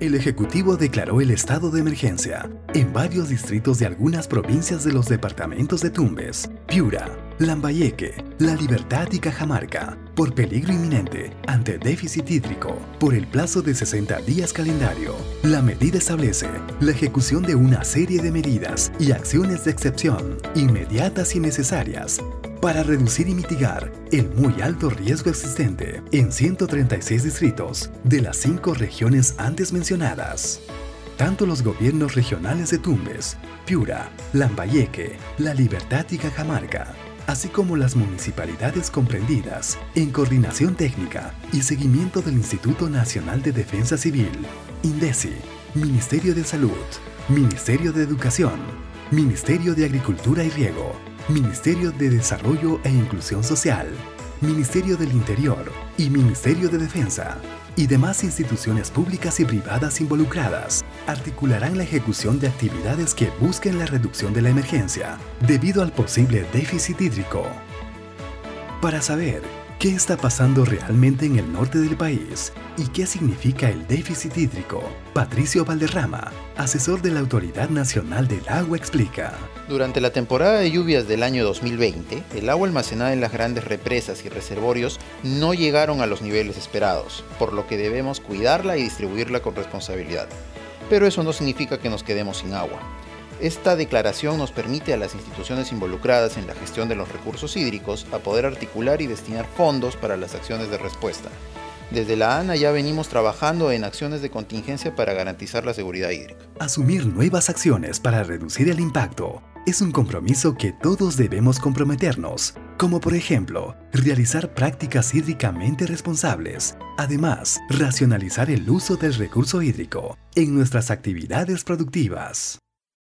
el Ejecutivo declaró el estado de emergencia en varios distritos de algunas provincias de los departamentos de Tumbes, Piura, Lambayeque, La Libertad y Cajamarca por peligro inminente ante déficit hídrico por el plazo de 60 días calendario. La medida establece la ejecución de una serie de medidas y acciones de excepción inmediatas y necesarias para reducir y mitigar el muy alto riesgo existente en 136 distritos de las cinco regiones antes mencionadas. Tanto los gobiernos regionales de Tumbes, Piura, Lambayeque, La Libertad y Cajamarca, así como las municipalidades comprendidas en coordinación técnica y seguimiento del Instituto Nacional de Defensa Civil, INDECI, Ministerio de Salud, Ministerio de Educación, Ministerio de Agricultura y Riego, Ministerio de Desarrollo e Inclusión Social, Ministerio del Interior y Ministerio de Defensa y demás instituciones públicas y privadas involucradas articularán la ejecución de actividades que busquen la reducción de la emergencia debido al posible déficit hídrico. Para saber ¿Qué está pasando realmente en el norte del país? ¿Y qué significa el déficit hídrico? Patricio Valderrama, asesor de la Autoridad Nacional del Agua, explica. Durante la temporada de lluvias del año 2020, el agua almacenada en las grandes represas y reservorios no llegaron a los niveles esperados, por lo que debemos cuidarla y distribuirla con responsabilidad. Pero eso no significa que nos quedemos sin agua. Esta declaración nos permite a las instituciones involucradas en la gestión de los recursos hídricos a poder articular y destinar fondos para las acciones de respuesta. Desde la ANA ya venimos trabajando en acciones de contingencia para garantizar la seguridad hídrica. Asumir nuevas acciones para reducir el impacto es un compromiso que todos debemos comprometernos, como por ejemplo, realizar prácticas hídricamente responsables. Además, racionalizar el uso del recurso hídrico en nuestras actividades productivas.